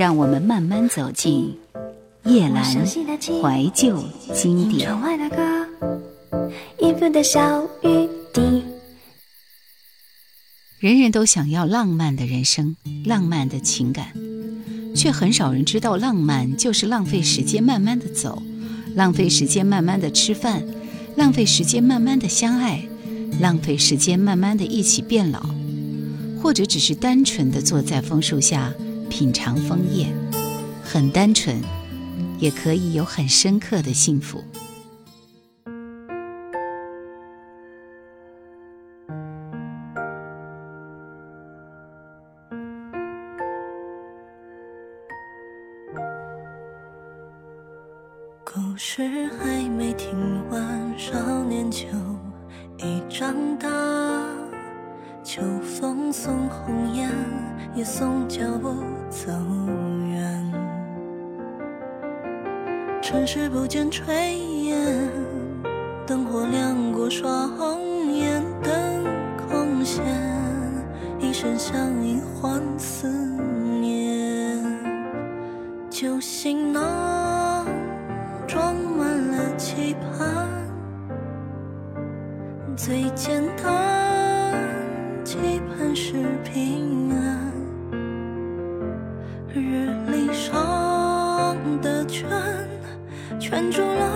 让我们慢慢走进夜阑怀旧经典。人人都想要浪漫的人生，浪漫的情感，却很少人知道，浪漫就是浪费时间慢慢的走，浪费时间慢慢的吃饭，浪费时间慢慢的相爱，浪费时间慢慢的一起变老，或者只是单纯的坐在枫树下。品尝枫叶，很单纯，也可以有很深刻的幸福。故事还没听完，少年就已长大。秋风送红颜，也送脚步走远。城市不见炊烟，灯火亮过双眼。灯空闲，一身乡音换思念。旧行囊装满了期盼，最简单。圈住了。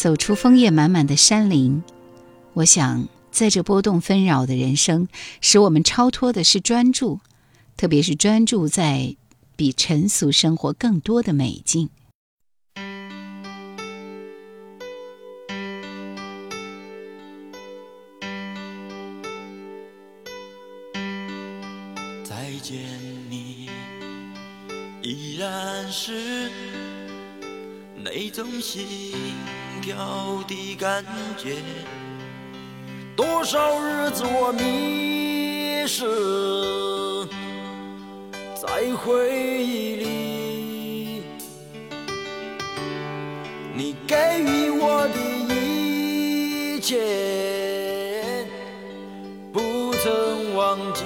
走出枫叶满满的山林，我想在这波动纷扰的人生，使我们超脱的是专注，特别是专注在比尘俗生活更多的美境。再见你，依然是那种心。要的感觉，多少日子我迷失在回忆里，你给予我的一切，不曾忘记。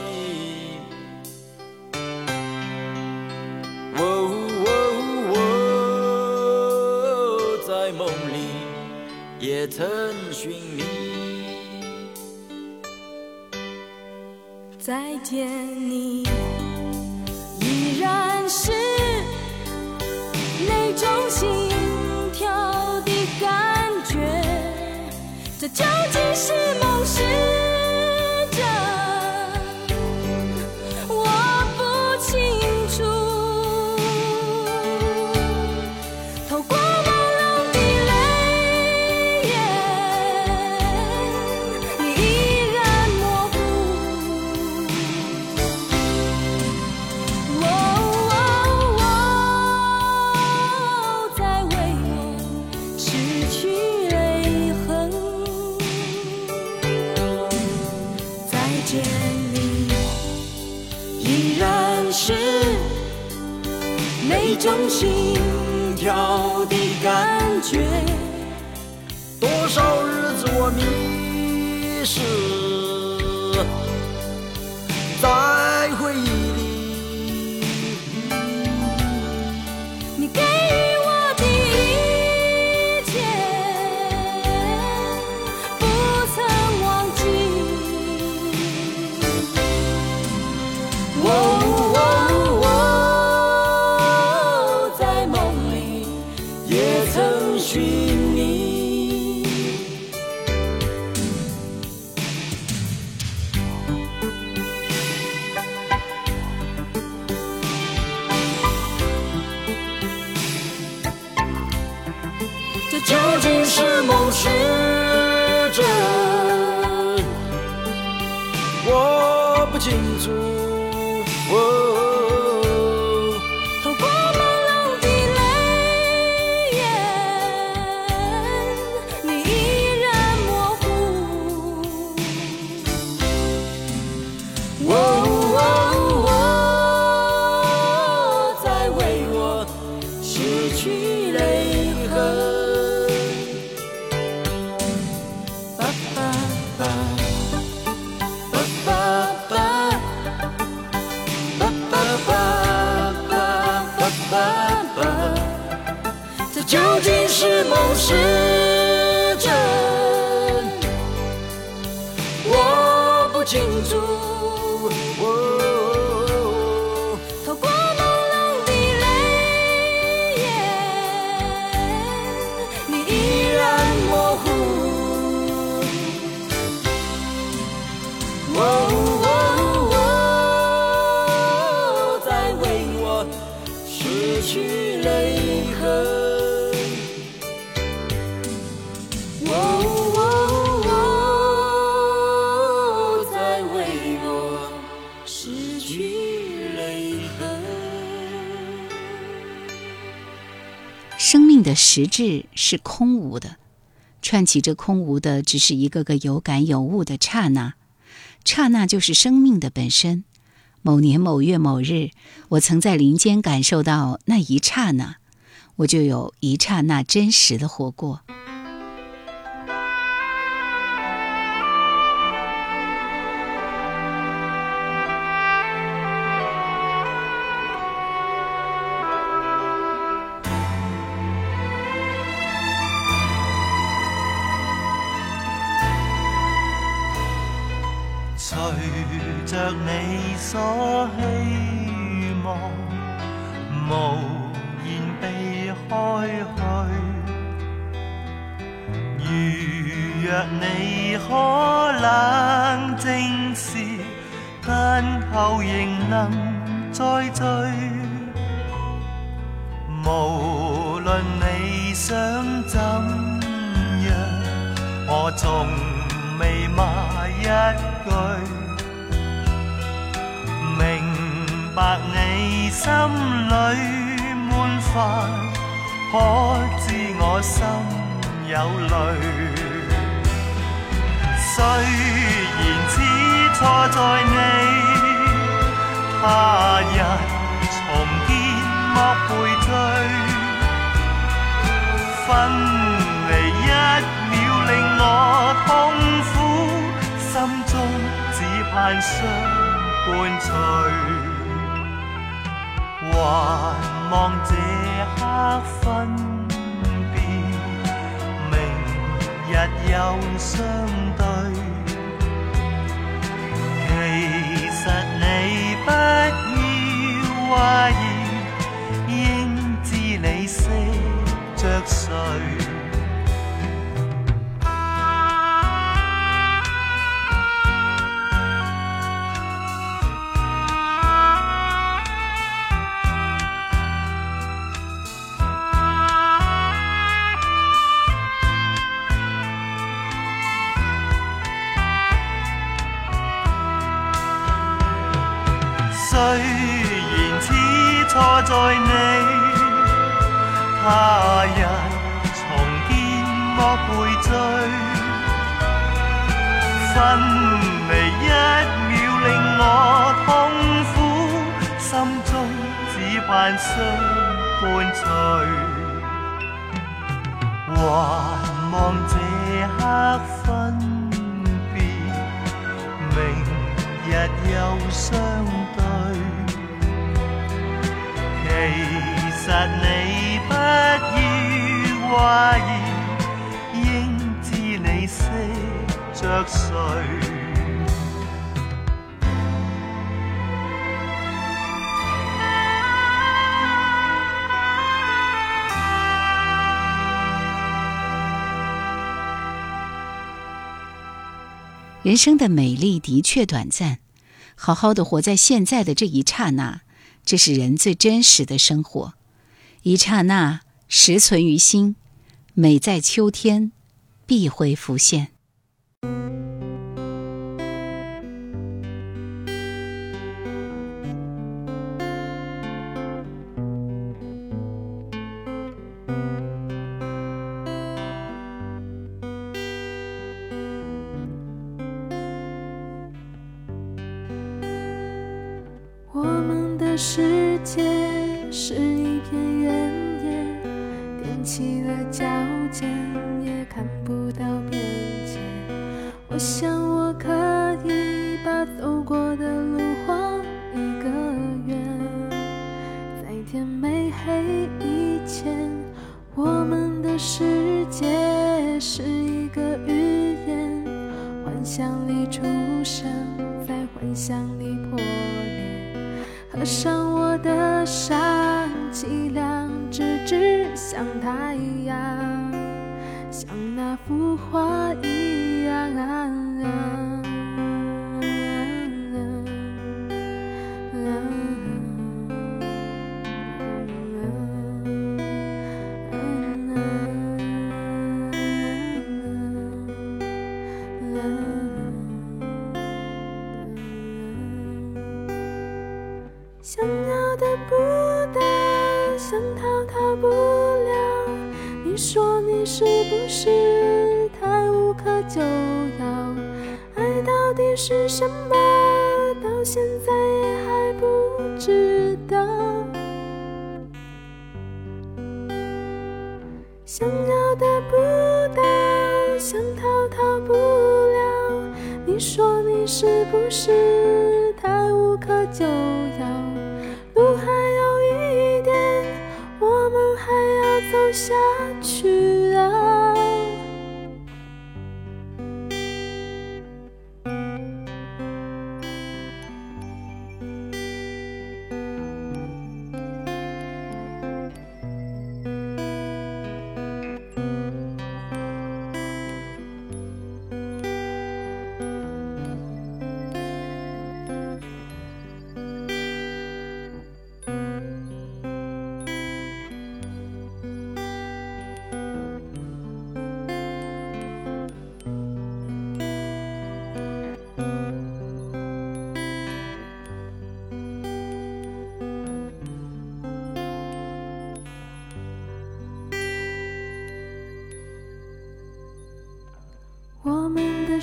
也曾寻觅，再见你，依然是那种心跳的感觉，这究竟是梦是？是。究竟是梦是？究竟是梦是真，我不清楚。实质是空无的，串起这空无的，只是一个个有感有悟的刹那，刹那就是生命的本身。某年某月某日，我曾在林间感受到那一刹那，我就有一刹那真实的活过。着你所希望，无言避开去。如若你可冷静时，但求仍能再聚。无论你想怎样，我从未骂一句。心里满烦，可知我心有泪。虽然知错在你，他日重见莫背追。分离一秒令我痛苦，心中只盼相伴随。还望这刻分别，明日又相对。其实你不要怀疑，应知你识着谁。在你，他日重見莫回追。分離一秒令我痛苦，心中只盼相伴隨。还望這刻分別，明日又相對。其实你不要怀疑，应知你识着谁。人生的美丽的确短暂，好好的活在现在的这一刹那。这是人最真实的生活，一刹那实存于心，美在秋天，必会浮现。世界是一片原野，踮起了脚尖，也看不到边界。我想。的伤，凄凉，直指向太阳，像那幅画一样。是太无可救药，爱到底是什么，到现在也还不知道。想要得不到，想逃逃不了。你说你是不是太无可救药？路还有一点，我们还要走下去。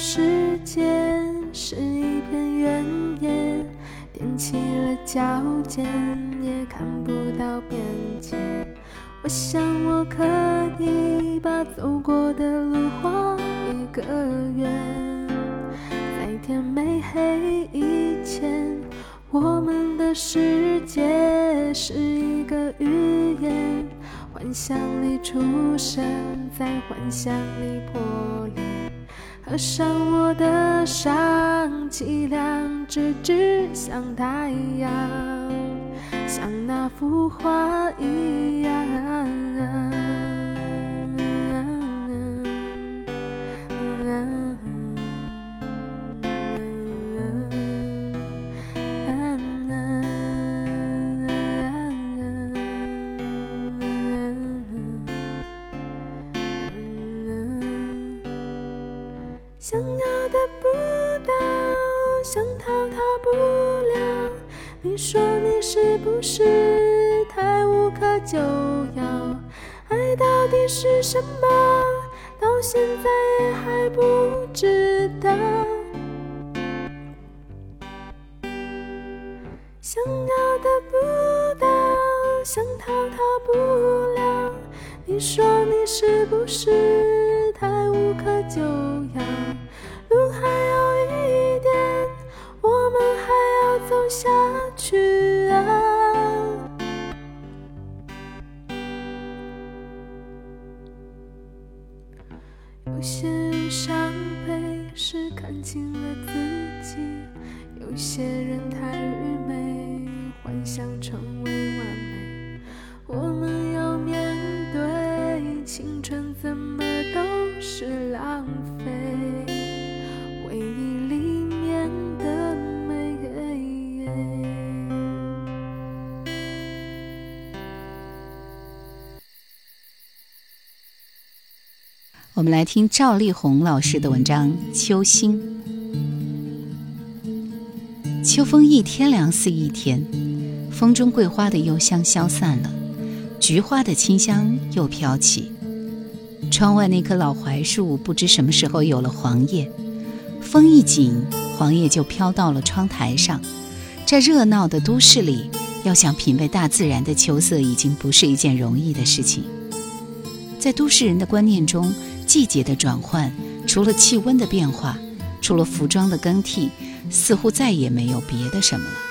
世界是一片原野，踮起了脚尖也看不到边界。我想我可以把走过的路画一个圆，在天没黑以前。我们的世界是一个寓言，幻想里出生，在幻想里破。合上我的伤，凄凉，直指向太阳，像那幅画一样。你说你是不是太无可救药？爱到底是什么？到现在也还不知道。想要得不到，想逃逃不了。你说你是不是太无可救？我们来听赵丽宏老师的文章《秋心》。秋风一天凉似一天，风中桂花的幽香消散了，菊花的清香又飘起。窗外那棵老槐树不知什么时候有了黄叶，风一紧，黄叶就飘到了窗台上。在热闹的都市里，要想品味大自然的秋色，已经不是一件容易的事情。在都市人的观念中，季节的转换，除了气温的变化，除了服装的更替，似乎再也没有别的什么了。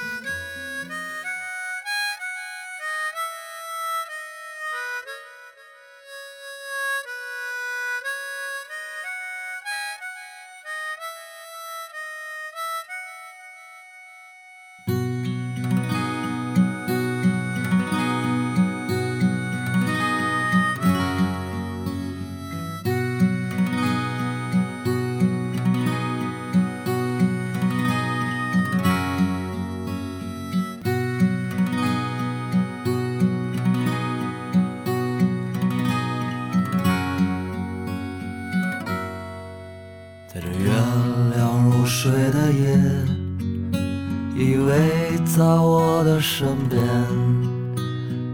在我的身边，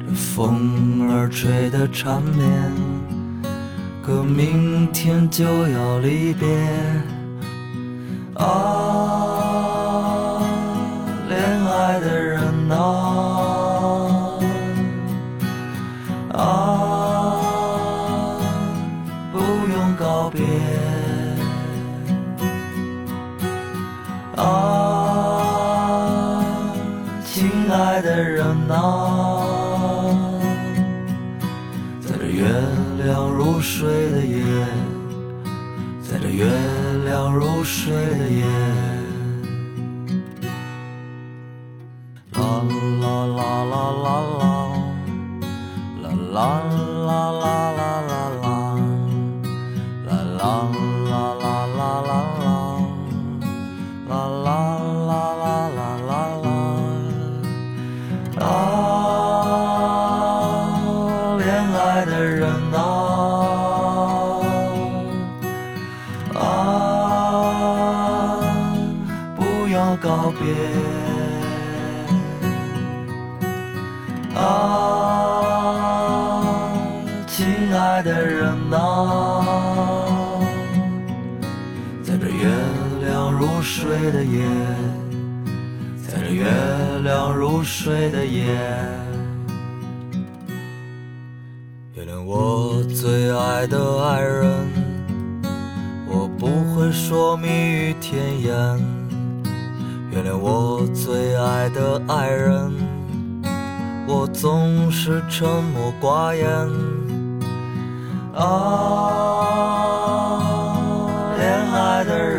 这风儿吹得缠绵，可明天就要离别。的人呐，在这月亮如睡的夜，在这月亮如睡的夜。啦啦啦啦啦啦，啦啦啦啦。告别啊，亲爱的人呐，在这月亮如水的夜，在这月亮如水的夜，原谅我最爱的爱人，我不会说蜜语甜言。我最爱的爱人，我总是沉默寡言。啊，恋爱的人。